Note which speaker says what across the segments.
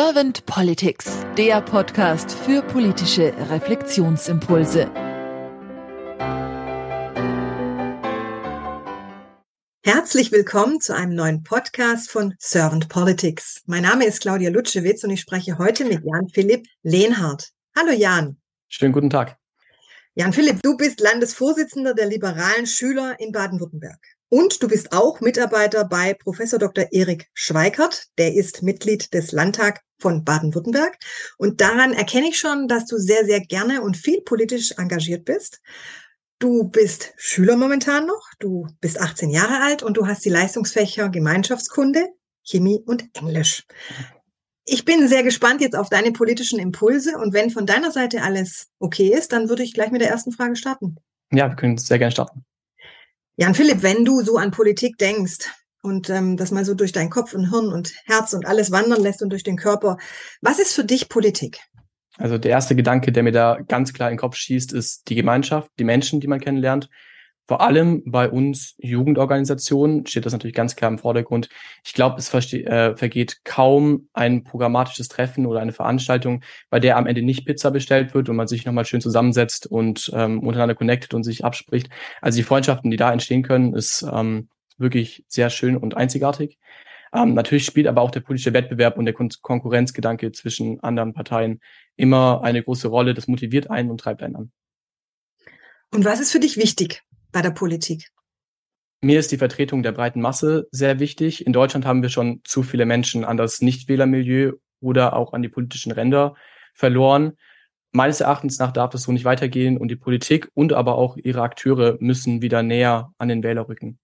Speaker 1: Servant Politics, der Podcast für politische Reflexionsimpulse.
Speaker 2: Herzlich willkommen zu einem neuen Podcast von Servant Politics. Mein Name ist Claudia Lutschewitz und ich spreche heute mit Jan Philipp Lehnhardt. Hallo Jan.
Speaker 3: Schönen guten Tag.
Speaker 2: Jan Philipp, du bist Landesvorsitzender der liberalen Schüler in Baden-Württemberg. Und du bist auch Mitarbeiter bei Professor Dr. Erik Schweikert. Der ist Mitglied des Landtag von Baden-Württemberg. Und daran erkenne ich schon, dass du sehr, sehr gerne und viel politisch engagiert bist. Du bist Schüler momentan noch. Du bist 18 Jahre alt und du hast die Leistungsfächer Gemeinschaftskunde, Chemie und Englisch. Ich bin sehr gespannt jetzt auf deine politischen Impulse und wenn von deiner Seite alles okay ist, dann würde ich gleich mit der ersten Frage starten.
Speaker 3: Ja, wir können sehr gerne starten.
Speaker 2: Jan Philipp, wenn du so an Politik denkst und ähm, das mal so durch deinen Kopf und Hirn und Herz und alles wandern lässt und durch den Körper, was ist für dich Politik?
Speaker 3: Also der erste Gedanke, der mir da ganz klar in den Kopf schießt, ist die Gemeinschaft, die Menschen, die man kennenlernt. Vor allem bei uns Jugendorganisationen steht das natürlich ganz klar im Vordergrund. Ich glaube, es äh, vergeht kaum ein programmatisches Treffen oder eine Veranstaltung, bei der am Ende nicht Pizza bestellt wird und man sich nochmal schön zusammensetzt und ähm, untereinander connectet und sich abspricht. Also die Freundschaften, die da entstehen können, ist ähm, wirklich sehr schön und einzigartig. Ähm, natürlich spielt aber auch der politische Wettbewerb und der Kon Konkurrenzgedanke zwischen anderen Parteien immer eine große Rolle. Das motiviert einen und treibt einen an.
Speaker 2: Und was ist für dich wichtig bei der Politik?
Speaker 3: Mir ist die Vertretung der breiten Masse sehr wichtig. In Deutschland haben wir schon zu viele Menschen an das Nichtwählermilieu oder auch an die politischen Ränder verloren. Meines Erachtens nach darf das so nicht weitergehen und die Politik und aber auch ihre Akteure müssen wieder näher an den Wähler rücken.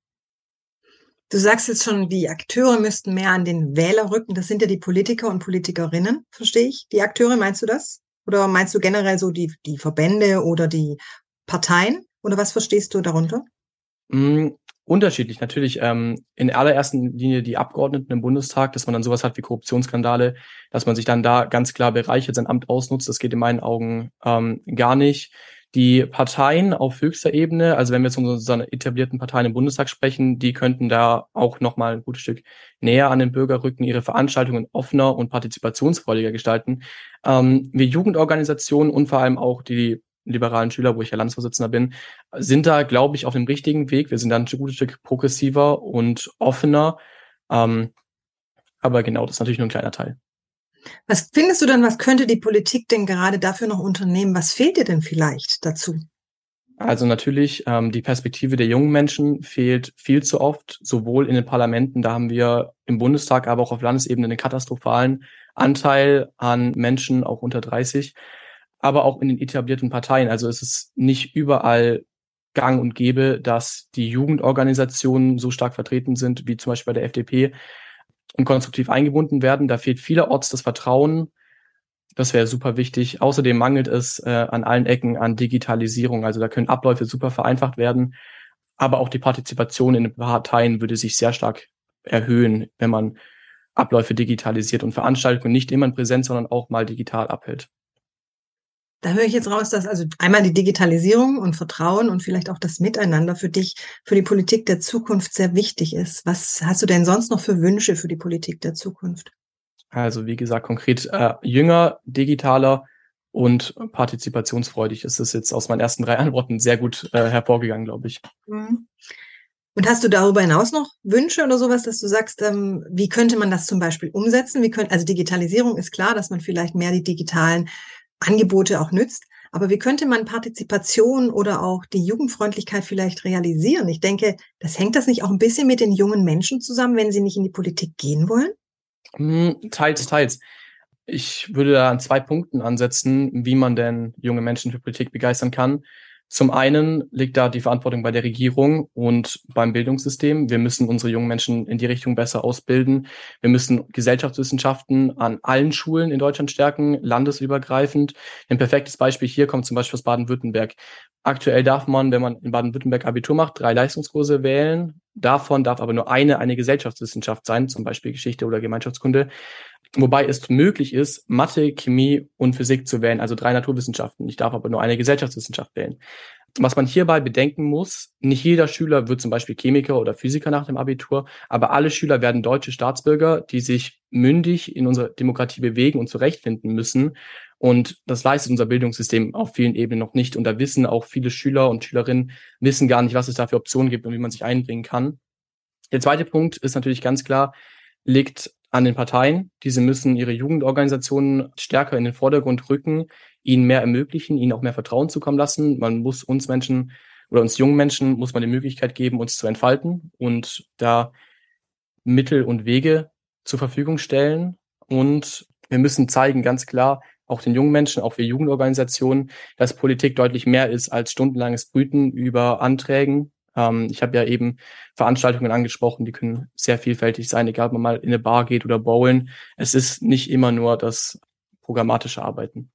Speaker 2: Du sagst jetzt schon, die Akteure müssten mehr an den Wähler rücken. Das sind ja die Politiker und Politikerinnen, verstehe ich. Die Akteure, meinst du das? Oder meinst du generell so die, die Verbände oder die Parteien? Oder was verstehst du darunter?
Speaker 3: Mm, unterschiedlich. Natürlich ähm, in allererster Linie die Abgeordneten im Bundestag, dass man dann sowas hat wie Korruptionsskandale, dass man sich dann da ganz klar bereichert, sein Amt ausnutzt. Das geht in meinen Augen ähm, gar nicht. Die Parteien auf höchster Ebene, also wenn wir jetzt um unsere etablierten Parteien im Bundestag sprechen, die könnten da auch nochmal ein gutes Stück näher an den Bürger rücken, ihre Veranstaltungen offener und partizipationsfreudiger gestalten. Ähm, wir Jugendorganisationen und vor allem auch die liberalen Schüler, wo ich ja Landesvorsitzender bin, sind da, glaube ich, auf dem richtigen Weg. Wir sind da ein gutes Stück progressiver und offener. Ähm, aber genau, das ist natürlich nur ein kleiner Teil.
Speaker 2: Was findest du dann, was könnte die Politik denn gerade dafür noch unternehmen? Was fehlt dir denn vielleicht dazu?
Speaker 3: Also natürlich, ähm, die Perspektive der jungen Menschen fehlt viel zu oft, sowohl in den Parlamenten, da haben wir im Bundestag, aber auch auf Landesebene einen katastrophalen Anteil an Menschen, auch unter 30 aber auch in den etablierten Parteien. Also es ist nicht überall gang und gäbe, dass die Jugendorganisationen so stark vertreten sind, wie zum Beispiel bei der FDP, und konstruktiv eingebunden werden. Da fehlt vielerorts das Vertrauen. Das wäre super wichtig. Außerdem mangelt es äh, an allen Ecken an Digitalisierung. Also da können Abläufe super vereinfacht werden. Aber auch die Partizipation in den Parteien würde sich sehr stark erhöhen, wenn man Abläufe digitalisiert und Veranstaltungen nicht immer in Präsenz, sondern auch mal digital abhält.
Speaker 2: Da höre ich jetzt raus, dass also einmal die Digitalisierung und Vertrauen und vielleicht auch das Miteinander für dich, für die Politik der Zukunft sehr wichtig ist. Was hast du denn sonst noch für Wünsche für die Politik der Zukunft?
Speaker 3: Also wie gesagt, konkret äh, jünger, digitaler und partizipationsfreudig ist es jetzt aus meinen ersten drei Antworten sehr gut äh, hervorgegangen, glaube ich. Mhm.
Speaker 2: Und hast du darüber hinaus noch Wünsche oder sowas, dass du sagst, ähm, wie könnte man das zum Beispiel umsetzen? Wie könnte, also Digitalisierung ist klar, dass man vielleicht mehr die digitalen Angebote auch nützt. Aber wie könnte man Partizipation oder auch die Jugendfreundlichkeit vielleicht realisieren? Ich denke, das hängt das nicht auch ein bisschen mit den jungen Menschen zusammen, wenn sie nicht in die Politik gehen wollen?
Speaker 3: Hm, teils, teils. Ich würde da an zwei Punkten ansetzen, wie man denn junge Menschen für Politik begeistern kann. Zum einen liegt da die Verantwortung bei der Regierung und beim Bildungssystem. Wir müssen unsere jungen Menschen in die Richtung besser ausbilden. Wir müssen Gesellschaftswissenschaften an allen Schulen in Deutschland stärken, landesübergreifend. Ein perfektes Beispiel hier kommt zum Beispiel aus Baden-Württemberg. Aktuell darf man, wenn man in Baden-Württemberg Abitur macht, drei Leistungskurse wählen. Davon darf aber nur eine eine Gesellschaftswissenschaft sein, zum Beispiel Geschichte oder Gemeinschaftskunde. Wobei es möglich ist, Mathe, Chemie und Physik zu wählen, also drei Naturwissenschaften. Ich darf aber nur eine Gesellschaftswissenschaft wählen. Was man hierbei bedenken muss, nicht jeder Schüler wird zum Beispiel Chemiker oder Physiker nach dem Abitur, aber alle Schüler werden deutsche Staatsbürger, die sich mündig in unserer Demokratie bewegen und zurechtfinden müssen. Und das leistet unser Bildungssystem auf vielen Ebenen noch nicht. Und da wissen auch viele Schüler und Schülerinnen, wissen gar nicht, was es da für Optionen gibt und wie man sich einbringen kann. Der zweite Punkt ist natürlich ganz klar, liegt an den Parteien. Diese müssen ihre Jugendorganisationen stärker in den Vordergrund rücken, ihnen mehr ermöglichen, ihnen auch mehr Vertrauen zukommen lassen. Man muss uns Menschen oder uns jungen Menschen muss man die Möglichkeit geben, uns zu entfalten und da Mittel und Wege zur Verfügung stellen. Und wir müssen zeigen, ganz klar, auch den jungen Menschen, auch wir Jugendorganisationen, dass Politik deutlich mehr ist als stundenlanges Brüten über Anträgen. Ähm, ich habe ja eben Veranstaltungen angesprochen, die können sehr vielfältig sein, egal ob man mal in eine Bar geht oder bowlen. Es ist nicht immer nur das programmatische Arbeiten.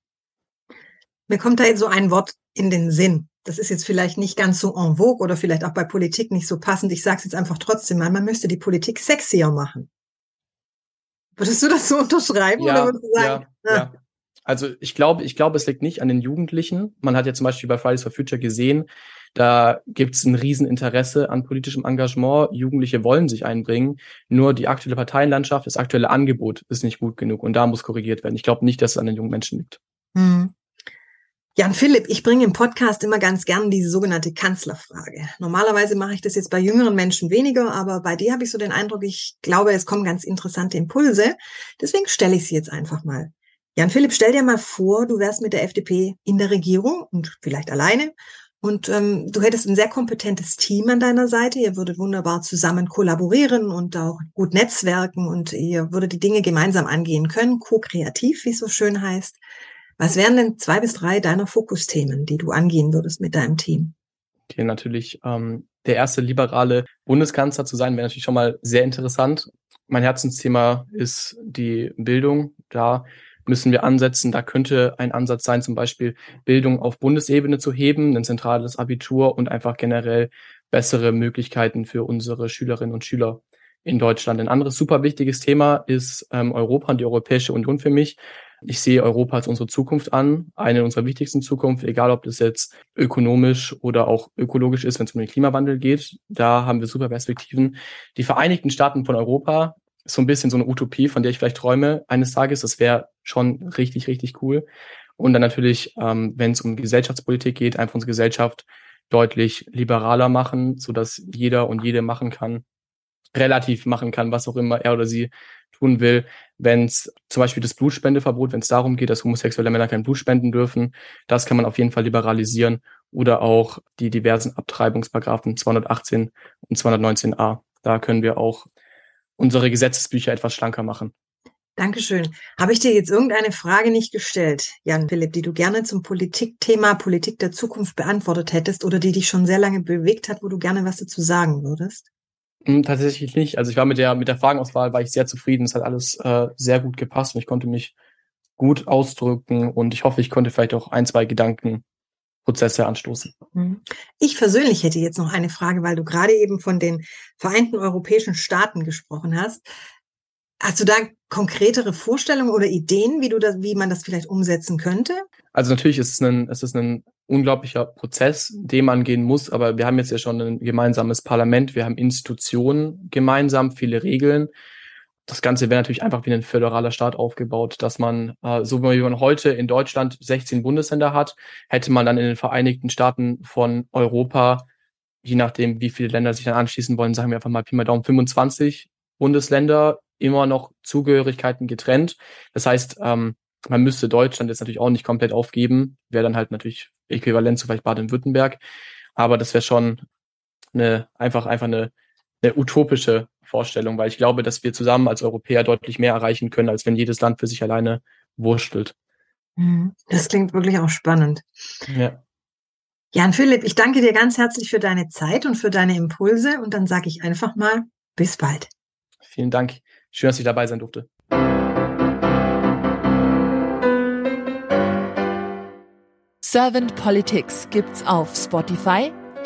Speaker 2: Mir kommt da jetzt so ein Wort in den Sinn. Das ist jetzt vielleicht nicht ganz so en vogue oder vielleicht auch bei Politik nicht so passend. Ich sage es jetzt einfach trotzdem mal, man müsste die Politik sexier machen. Würdest du das so unterschreiben
Speaker 3: ja,
Speaker 2: oder würdest du sagen?
Speaker 3: Ja, ah. ja. Also ich glaube, ich glaube, es liegt nicht an den Jugendlichen. Man hat ja zum Beispiel bei Fridays for Future gesehen, da gibt es ein Rieseninteresse an politischem Engagement. Jugendliche wollen sich einbringen. Nur die aktuelle Parteienlandschaft, das aktuelle Angebot ist nicht gut genug und da muss korrigiert werden. Ich glaube nicht, dass es an den jungen Menschen liegt. Hm.
Speaker 2: Jan Philipp, ich bringe im Podcast immer ganz gern diese sogenannte Kanzlerfrage. Normalerweise mache ich das jetzt bei jüngeren Menschen weniger, aber bei dir habe ich so den Eindruck, ich glaube, es kommen ganz interessante Impulse. Deswegen stelle ich sie jetzt einfach mal. Jan Philipp, stell dir mal vor, du wärst mit der FDP in der Regierung und vielleicht alleine und ähm, du hättest ein sehr kompetentes Team an deiner Seite. Ihr würdet wunderbar zusammen kollaborieren und auch gut netzwerken und ihr würdet die Dinge gemeinsam angehen können, ko-kreativ, wie es so schön heißt. Was wären denn zwei bis drei deiner Fokusthemen, die du angehen würdest mit deinem Team?
Speaker 3: Okay, natürlich. Ähm, der erste liberale Bundeskanzler zu sein, wäre natürlich schon mal sehr interessant. Mein Herzensthema ist die Bildung. Da müssen wir ansetzen. Da könnte ein Ansatz sein, zum Beispiel Bildung auf Bundesebene zu heben, ein zentrales Abitur und einfach generell bessere Möglichkeiten für unsere Schülerinnen und Schüler in Deutschland. Ein anderes super wichtiges Thema ist ähm, Europa und die Europäische Union für mich. Ich sehe Europa als unsere Zukunft an, eine unserer wichtigsten Zukunft, egal ob das jetzt ökonomisch oder auch ökologisch ist, wenn es um den Klimawandel geht. Da haben wir super Perspektiven. Die Vereinigten Staaten von Europa so ein bisschen so eine Utopie, von der ich vielleicht träume eines Tages. Das wäre schon richtig, richtig cool. Und dann natürlich, ähm, wenn es um Gesellschaftspolitik geht, einfach unsere Gesellschaft deutlich liberaler machen, so dass jeder und jede machen kann, relativ machen kann, was auch immer er oder sie tun will. Wenn es zum Beispiel das Blutspendeverbot, wenn es darum geht, dass homosexuelle Männer kein Blut spenden dürfen, das kann man auf jeden Fall liberalisieren oder auch die diversen Abtreibungsparagraphen 218 und 219a. Da können wir auch unsere Gesetzesbücher etwas schlanker machen.
Speaker 2: Dankeschön. Habe ich dir jetzt irgendeine Frage nicht gestellt, Jan Philipp, die du gerne zum Politikthema Politik der Zukunft beantwortet hättest oder die dich schon sehr lange bewegt hat, wo du gerne was dazu sagen würdest?
Speaker 3: Hm, tatsächlich nicht. Also ich war mit der, mit der Fragenauswahl war ich sehr zufrieden. Es hat alles äh, sehr gut gepasst und ich konnte mich gut ausdrücken und ich hoffe, ich konnte vielleicht auch ein, zwei Gedankenprozesse anstoßen.
Speaker 2: Hm. Ich persönlich hätte jetzt noch eine Frage, weil du gerade eben von den Vereinten Europäischen Staaten gesprochen hast. Hast du da konkretere Vorstellungen oder Ideen, wie du das, wie man das vielleicht umsetzen könnte?
Speaker 3: Also natürlich ist es ein, es ist ein unglaublicher Prozess, den man gehen muss, aber wir haben jetzt ja schon ein gemeinsames Parlament, wir haben Institutionen gemeinsam, viele Regeln. Das Ganze wäre natürlich einfach wie ein föderaler Staat aufgebaut, dass man, äh, so wie man heute in Deutschland 16 Bundesländer hat, hätte man dann in den Vereinigten Staaten von Europa, je nachdem, wie viele Länder sich dann anschließen wollen, sagen wir einfach mal Pi mal Daumen 25 Bundesländer, immer noch Zugehörigkeiten getrennt. Das heißt, ähm, man müsste Deutschland jetzt natürlich auch nicht komplett aufgeben, wäre dann halt natürlich äquivalent zu vielleicht Baden-Württemberg. Aber das wäre schon eine, einfach, einfach eine, eine utopische Vorstellung, weil ich glaube, dass wir zusammen als Europäer deutlich mehr erreichen können, als wenn jedes Land für sich alleine wurstelt.
Speaker 2: Mhm. Das klingt wirklich auch spannend. Ja. Jan Philipp, ich danke dir ganz herzlich für deine Zeit und für deine Impulse und dann sage ich einfach mal bis bald.
Speaker 3: Vielen Dank. Schön, dass ich dabei sein durfte.
Speaker 1: Servant Politics gibt's auf Spotify,